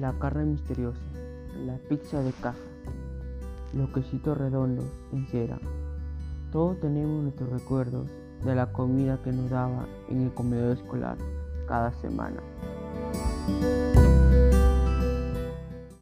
la carne misteriosa, la pizza de caja, los quesitos redondos en cera. Todos tenemos nuestros recuerdos de la comida que nos daba en el comedor escolar cada semana.